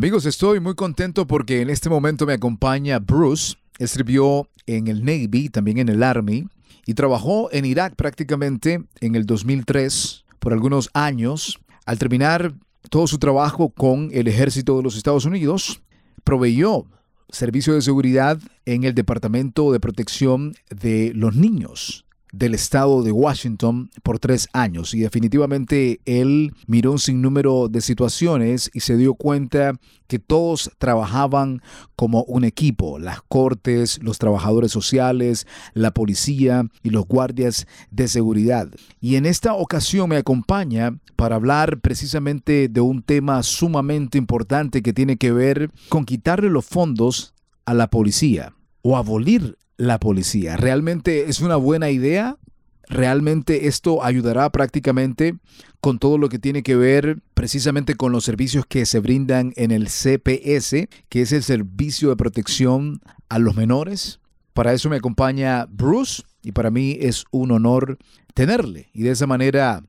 Amigos, estoy muy contento porque en este momento me acompaña Bruce. Él sirvió en el Navy, también en el Army, y trabajó en Irak prácticamente en el 2003 por algunos años. Al terminar todo su trabajo con el ejército de los Estados Unidos, proveyó servicio de seguridad en el Departamento de Protección de los Niños del estado de Washington por tres años y definitivamente él miró un sinnúmero de situaciones y se dio cuenta que todos trabajaban como un equipo, las cortes, los trabajadores sociales, la policía y los guardias de seguridad. Y en esta ocasión me acompaña para hablar precisamente de un tema sumamente importante que tiene que ver con quitarle los fondos a la policía o abolir la policía. ¿Realmente es una buena idea? ¿Realmente esto ayudará prácticamente con todo lo que tiene que ver precisamente con los servicios que se brindan en el CPS, que es el Servicio de Protección a los Menores? Para eso me acompaña Bruce y para mí es un honor tenerle y de esa manera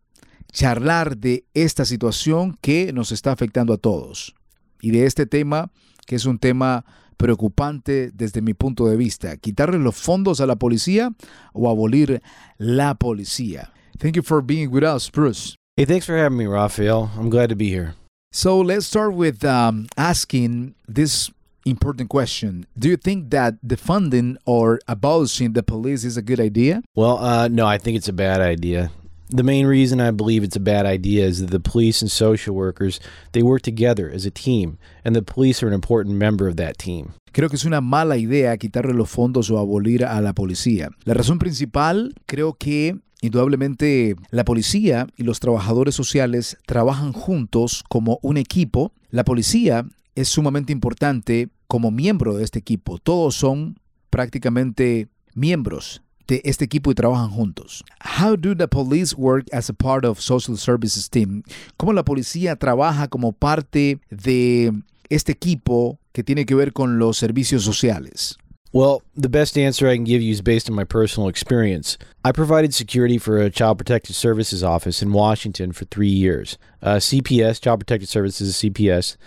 charlar de esta situación que nos está afectando a todos y de este tema que es un tema preocupante desde mi punto de vista. Quitarle los fondos a la policía o abolir la policía. Thank you for being with us, Bruce. Hey, thanks for having me, Rafael. I'm glad to be here. So let's start with um, asking this important question. Do you think that defunding or abolishing the police is a good idea? Well, uh, no, I think it's a bad idea. The main reason I believe it's a bad idea is that the police and social workers, they work together as a team, and the police are an important member of that team. Creo que es una mala idea quitarle los fondos o abolir a la policía. La razón principal, creo que indudablemente la policía y los trabajadores sociales trabajan juntos como un equipo. La policía es sumamente importante como miembro de este equipo. Todos son prácticamente miembros de este equipo y trabajan juntos. How do the police work as a part of social services team? ¿Cómo la policía trabaja como parte de este equipo que tiene que ver con los servicios sociales? Well, the best answer I can give you is based on my personal experience. I provided security for a Child Protective Services office in Washington for three years. Uh, CPS, Child Protective Services, CPS,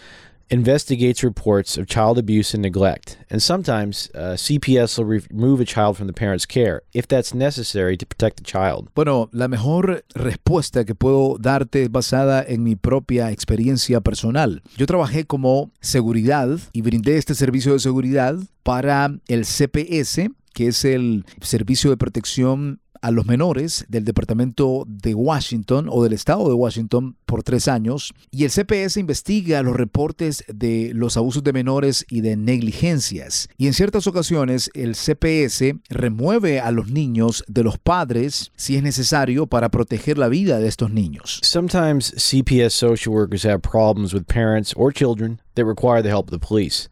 investigates reports of child abuse and neglect, and sometimes uh, CPS will remove a child from the parent's care if that's necessary to protect the child. Bueno, la mejor respuesta que puedo darte es basada en mi propia experiencia personal. Yo trabajé como seguridad y brindé este servicio de seguridad para el CPS, que es el Servicio de Protección a los menores del Departamento de Washington o del Estado de Washington por tres años y el CPS investiga los reportes de los abusos de menores y de negligencias. Y en ciertas ocasiones el CPS remueve a los niños de los padres si es necesario para proteger la vida de estos niños. Sometimes CPS social workers have problems with parents or children that require the help of the police.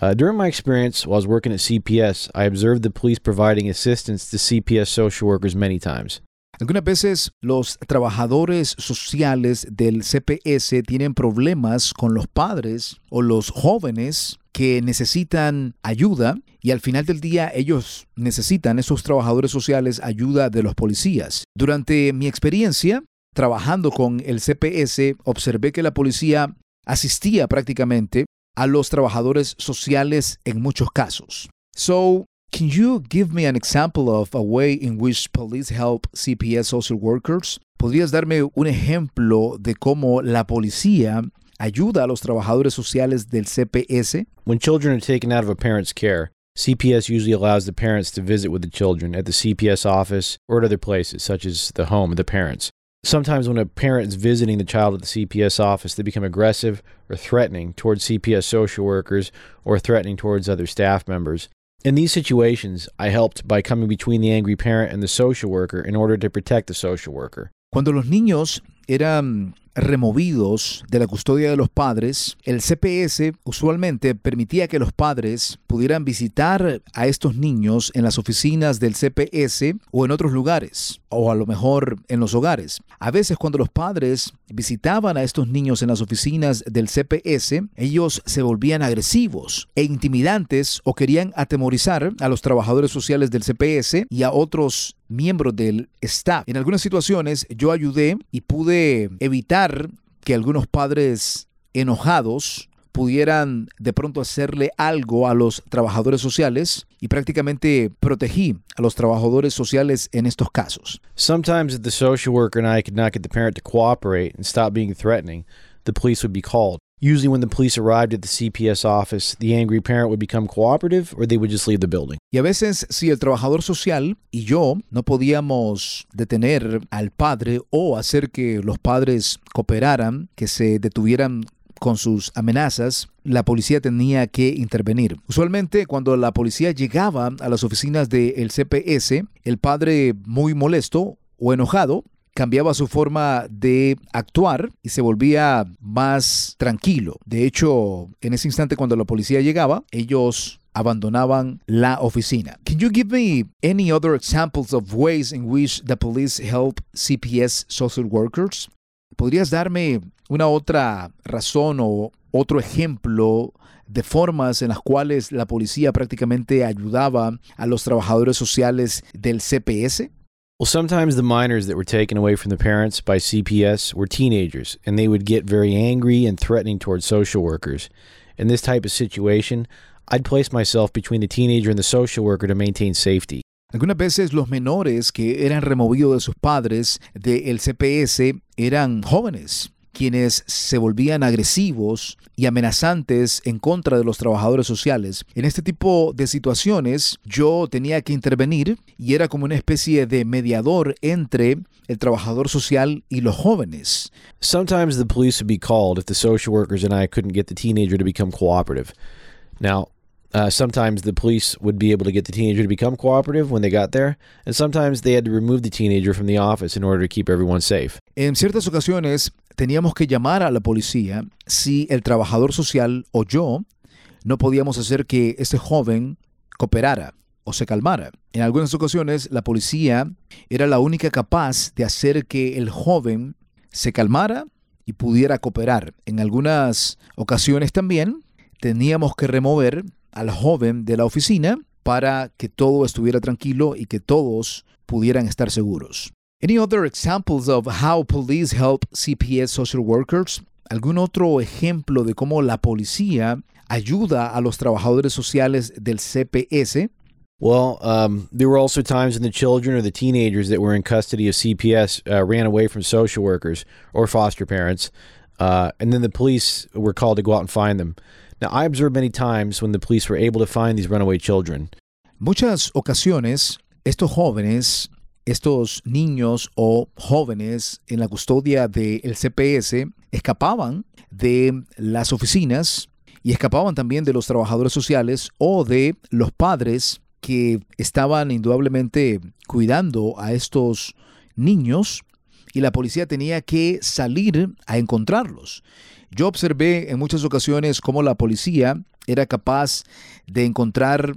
Uh, during my experience while I was working at CPS, I observed the police providing assistance to CPS social workers many times. Algunas veces los trabajadores sociales del CPS tienen problemas con los padres o los jóvenes que necesitan ayuda y al final del día ellos necesitan, esos trabajadores sociales, ayuda de los policías. Durante mi experiencia trabajando con el CPS, observé que la policía asistía prácticamente a los trabajadores sociales en muchos casos. So, can you give me an example of a way in which police help CPS social workers? ¿Podrías darme un ejemplo de cómo la policía ayuda a los trabajadores sociales del CPS? When children are taken out of a parent's care, CPS usually allows the parents to visit with the children at the CPS office or at other places, such as the home of the parents. Sometimes, when a parent is visiting the child at the CPS office, they become aggressive or threatening towards CPS social workers or threatening towards other staff members. In these situations, I helped by coming between the angry parent and the social worker in order to protect the social worker. Cuando los niños eran removidos de la custodia de los padres, el CPS usualmente permitía que los padres pudieran visitar a estos niños en las oficinas del CPS o en otros lugares, o a lo mejor en los hogares. A veces cuando los padres visitaban a estos niños en las oficinas del CPS, ellos se volvían agresivos e intimidantes o querían atemorizar a los trabajadores sociales del CPS y a otros miembros del staff. En algunas situaciones yo ayudé y pude evitar que algunos padres enojados pudieran de pronto hacerle algo a los trabajadores sociales y prácticamente protegí a los trabajadores sociales en estos casos. Sometimes if the social worker and I could not get the parent to cooperate and stop being threatening, the police would be called. Usually, when the police arrived at the CPS office, the angry parent would become cooperative or they would just leave the building. Y a veces, si el trabajador social y yo no podíamos detener al padre o hacer que los padres cooperaran, que se detuvieran con sus amenazas, la policía tenía que intervenir. Usualmente cuando la policía llegaba a las oficinas del CPS, el padre muy molesto o enojado cambiaba su forma de actuar y se volvía más tranquilo. De hecho, en ese instante cuando la policía llegaba, ellos abandonaban la oficina. Can you give me any other examples of ways in which the police help CPS social workers? ¿Podrías darme una otra razón o otro ejemplo de formas en las cuales la policía prácticamente ayudaba a los trabajadores sociales del CPS? Well, sometimes the minors that were taken away from the parents by CPS were teenagers, and they would get very angry and threatening towards social workers. In this type of situation, I'd place myself between the teenager and the social worker to maintain safety. Algunas veces los menores que eran removidos de sus padres del CPS eran jóvenes quienes se volvían agresivos y amenazantes en contra de los trabajadores sociales. En este tipo de situaciones yo tenía que intervenir y era como una especie de mediador entre el trabajador social y los jóvenes. Sometimes the police would be called if the social workers and I couldn't get the teenager to become cooperative. Now, uh, sometimes the police would be able to get the teenager to become cooperative when they got there, and sometimes they had to remove the teenager from the office in order to keep everyone safe. En ciertas ocasiones teníamos que llamar a la policía si el trabajador social o yo no podíamos hacer que este joven cooperara o se calmara. En algunas ocasiones la policía era la única capaz de hacer que el joven se calmara y pudiera cooperar. En algunas ocasiones también teníamos que remover al joven de la oficina para que todo estuviera tranquilo y que todos pudieran estar seguros. Any other examples of how police help CPS social workers? ¿Algún otro ejemplo de cómo la policía ayuda a los trabajadores sociales del CPS? Well, um, there were also times when the children or the teenagers that were in custody of CPS uh, ran away from social workers or foster parents, uh, and then the police were called to go out and find them. Now, I observed many times when the police were able to find these runaway children. Muchas ocasiones, estos jóvenes, estos niños o jóvenes en la custodia del CPS escapaban de las oficinas y escapaban también de los trabajadores sociales o de los padres que estaban indudablemente cuidando a estos niños y la policía tenía que salir a encontrarlos. Yo observé en muchas ocasiones cómo la policía era capaz de encontrar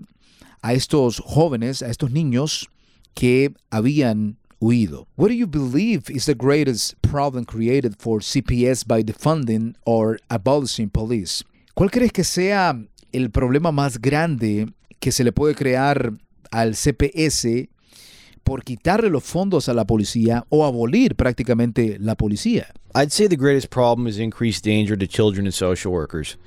a estos jóvenes, a estos niños que habían huido. What do you believe is the greatest problem created for CPS by defunding or abolishing police? ¿Cuál crees que sea el problema más grande que se le puede crear al CPS por quitarle los fondos a la policía o abolir prácticamente la policía? I'd say the greatest problem is increased danger to children and social workers.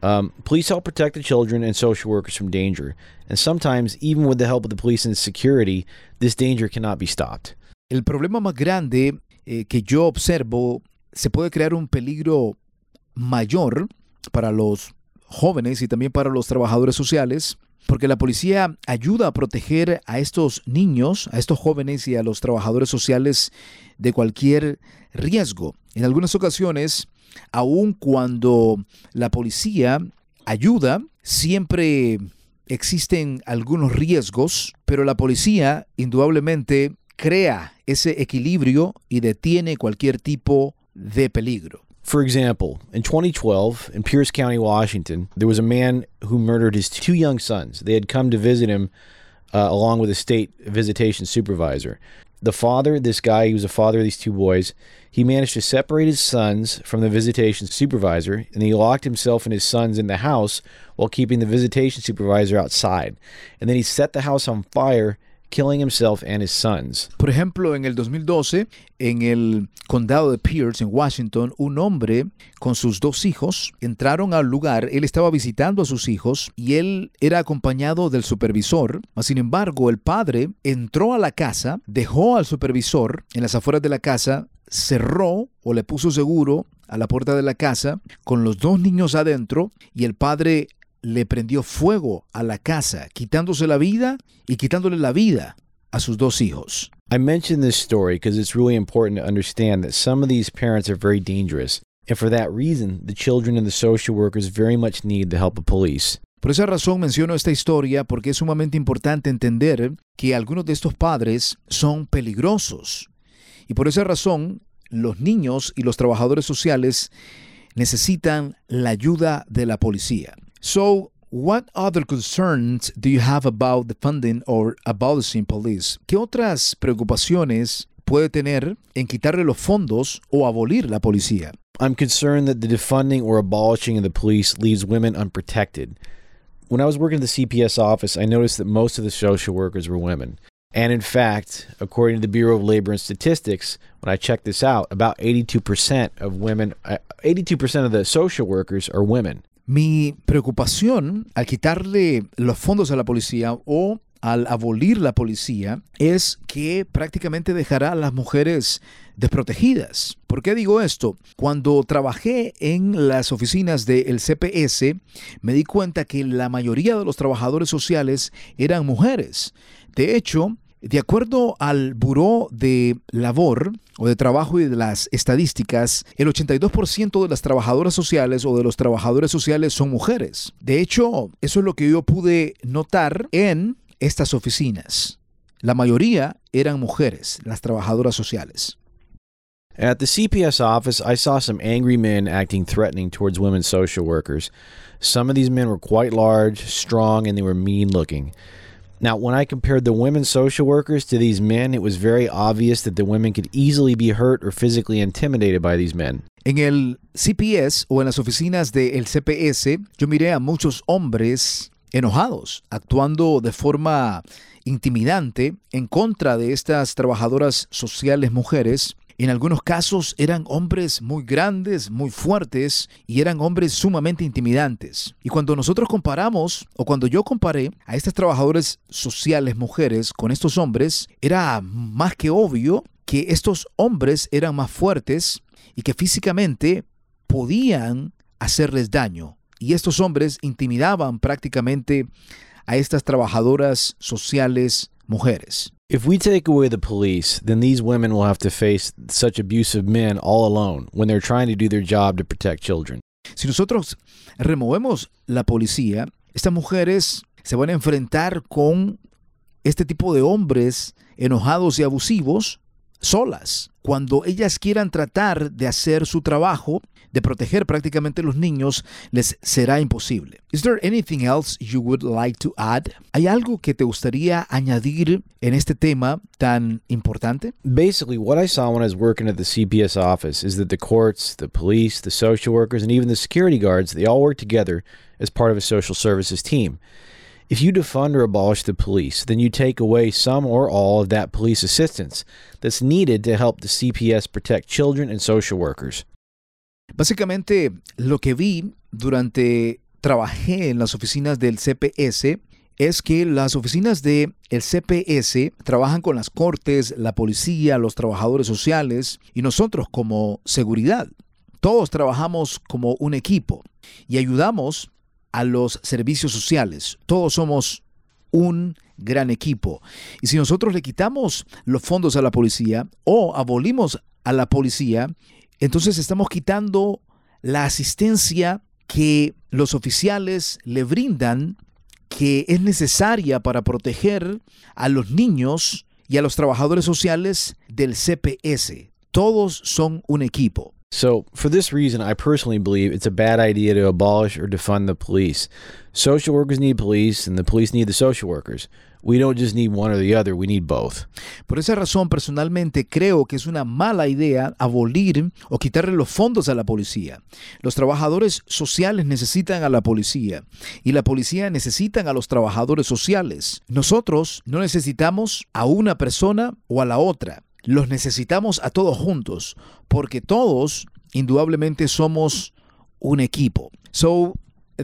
Um, police help protect the children and social workers from danger, and sometimes, even with the help of the police and security, this danger cannot be stopped. El problema más grande eh, que yo observo, se puede crear un peligro mayor para los jóvenes y también para los trabajadores sociales, porque la policía ayuda a proteger a estos niños, a estos jóvenes y a los trabajadores sociales de cualquier riesgo. En algunas ocasiones, aun cuando la policía ayuda, siempre existen algunos riesgos, pero la policía indudablemente crea ese equilibrio y detiene cualquier tipo de peligro. For example, in 2012, in Pierce County, Washington, there was a man who murdered his two young sons. They had come to visit him uh, along with a state visitation supervisor. The father, this guy, he was a father of these two boys, he managed to separate his sons from the visitation supervisor, and he locked himself and his sons in the house while keeping the visitation supervisor outside. And then he set the house on fire killing himself and his sons. Por ejemplo, en el 2012, en el condado de Pierce, en Washington, un hombre con sus dos hijos entraron al lugar. Él estaba visitando a sus hijos y él era acompañado del supervisor. Sin embargo, el padre entró a la casa, dejó al supervisor en las afueras de la casa, cerró o le puso seguro a la puerta de la casa con los dos niños adentro y el padre le prendió fuego a la casa, quitándose la vida y quitándole la vida a sus dos hijos. I mention this story because it's really important to understand that some of these parents are very dangerous, and for that reason, the children and the social workers very much need the help of police. Por esa razón menciono esta historia porque es sumamente importante entender que algunos de estos padres son peligrosos. Y por esa razón, los niños y los trabajadores sociales necesitan la ayuda de la policía. So, what other concerns do you have about the funding or abolishing police? ¿Qué otras preocupaciones puede tener en quitarle los fondos o abolir la policía? I'm concerned that the defunding or abolishing of the police leaves women unprotected. When I was working at the CPS office, I noticed that most of the social workers were women. And in fact, according to the Bureau of Labor and Statistics, when I checked this out, about 82% of women, uh, 82% of the social workers are women. Mi preocupación al quitarle los fondos a la policía o al abolir la policía es que prácticamente dejará a las mujeres desprotegidas. ¿Por qué digo esto? Cuando trabajé en las oficinas del CPS, me di cuenta que la mayoría de los trabajadores sociales eran mujeres. De hecho, de acuerdo al Buró de Labor o de Trabajo y de las estadísticas, el 82% de las trabajadoras sociales o de los trabajadores sociales son mujeres. De hecho, eso es lo que yo pude notar en estas oficinas. La mayoría eran mujeres, las trabajadoras sociales. At the CPS office, I saw some angry men acting threatening towards women social workers. Some of these men were quite large, strong, and they were mean looking. Now, when I compared the women social workers to these men, it was very obvious that the women could easily be hurt or physically intimidated by these men. En el CPS o en las oficinas del CPS, yo miré a muchos hombres enojados, actuando de forma intimidante en contra de estas trabajadoras sociales mujeres en algunos casos eran hombres muy grandes, muy fuertes y eran hombres sumamente intimidantes. Y cuando nosotros comparamos, o cuando yo comparé a estas trabajadoras sociales mujeres con estos hombres, era más que obvio que estos hombres eran más fuertes y que físicamente podían hacerles daño. Y estos hombres intimidaban prácticamente a estas trabajadoras sociales mujeres. If we take away the police, then these women will have to face such abusive men all alone when they're trying to do their job to protect children. Si nosotros removemos la policía, estas mujeres se van a enfrentar con este tipo de hombres enojados y abusivos solas. Cuando ellas quieran tratar de hacer su trabajo, de proteger prácticamente los niños, les será imposible. Is there anything else you would like to add? ¿Hay algo que te gustaría añadir en este tema tan importante? Basically, what I saw when I was working at the CPS office is that the courts, the police, the social workers, and even the security guards, they all work together as part of a social services team. If you defund or abolish the police, then you take away some or all of that police assistance that's needed to help the CPS protect children and social workers. Básicamente, lo que vi durante trabajé en las oficinas del CPS es que las oficinas del CPS trabajan con las cortes, la policía, los trabajadores sociales y nosotros como seguridad. Todos trabajamos como un equipo y ayudamos a los servicios sociales. Todos somos un gran equipo. Y si nosotros le quitamos los fondos a la policía o abolimos a la policía, entonces estamos quitando la asistencia que los oficiales le brindan que es necesaria para proteger a los niños y a los trabajadores sociales del CPS. Todos son un equipo. So, for this reason, I personally believe it's a bad idea to abolish or defund the police. Social workers need police, and the police need the social workers. We don't just need one or the other, we need both. Por esa razón, personalmente creo que es una mala idea abolir o quitarle los fondos a la policía. Los trabajadores sociales necesitan a la policía y la policía necesitan a los trabajadores sociales. Nosotros no necesitamos a una persona o a la otra. Los necesitamos a todos juntos porque todos indudablemente somos un equipo. So,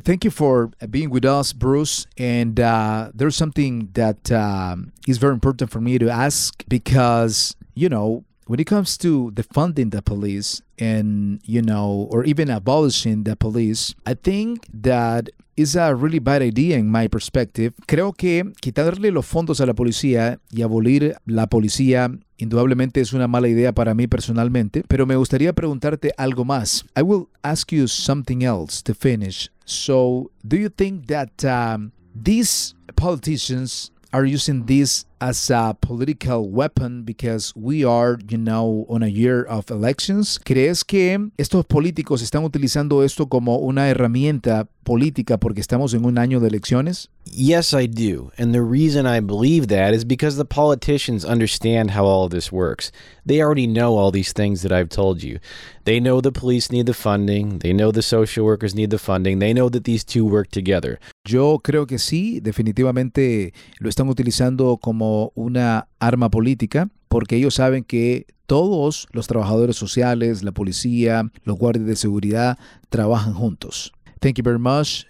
thank you for being with us, Bruce. And uh, there's something that um, is very important for me to ask because, you know, when it comes to defunding the police and, you know, or even abolishing the police, I think that is a really bad idea in my perspective. Creo que quitarle los fondos a la policía y abolir la policía indudablemente es una mala idea para mí personalmente, pero me gustaría preguntarte algo más. I will ask you something else to finish. So, do you think that um, these politicians are using this as a political weapon because we are, you know, on a year of elections? ¿Crees que estos políticos están utilizando esto como una herramienta política porque estamos en un año de elecciones? Yes, I do. And the reason I believe that is because the politicians understand how all of this works. They already know all these things that I've told you. They know the police need the funding, they know the social workers need the funding, they know that these two work together. Yo creo que sí, definitivamente lo están utilizando como una arma política porque ellos saben que todos los trabajadores sociales, la policía, los guardias de seguridad trabajan juntos. Thank you very much,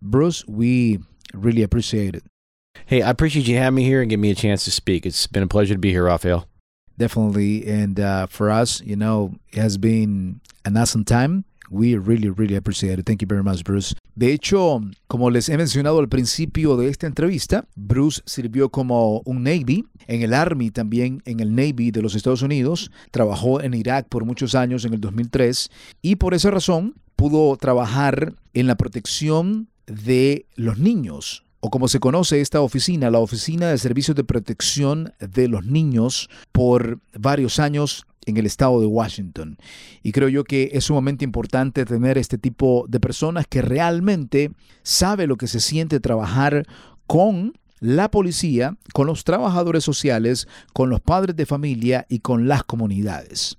Bruce. We really appreciate it. Hey, I appreciate you having me here and giving me a chance to speak. It's been a pleasure to be here, Rafael. Definitely. And uh, for us, you know, it has been an awesome time. We really, really appreciate it. Thank you very much, Bruce. De hecho, como les he mencionado al principio de esta entrevista, Bruce sirvió como un Navy, en el Army también, en el Navy de los Estados Unidos, trabajó en Irak por muchos años en el 2003 y por esa razón pudo trabajar en la protección de los niños o como se conoce esta oficina, la Oficina de Servicios de Protección de los Niños, por varios años en el estado de Washington. Y creo yo que es sumamente importante tener este tipo de personas que realmente sabe lo que se siente trabajar con la policía, con los trabajadores sociales, con los padres de familia y con las comunidades.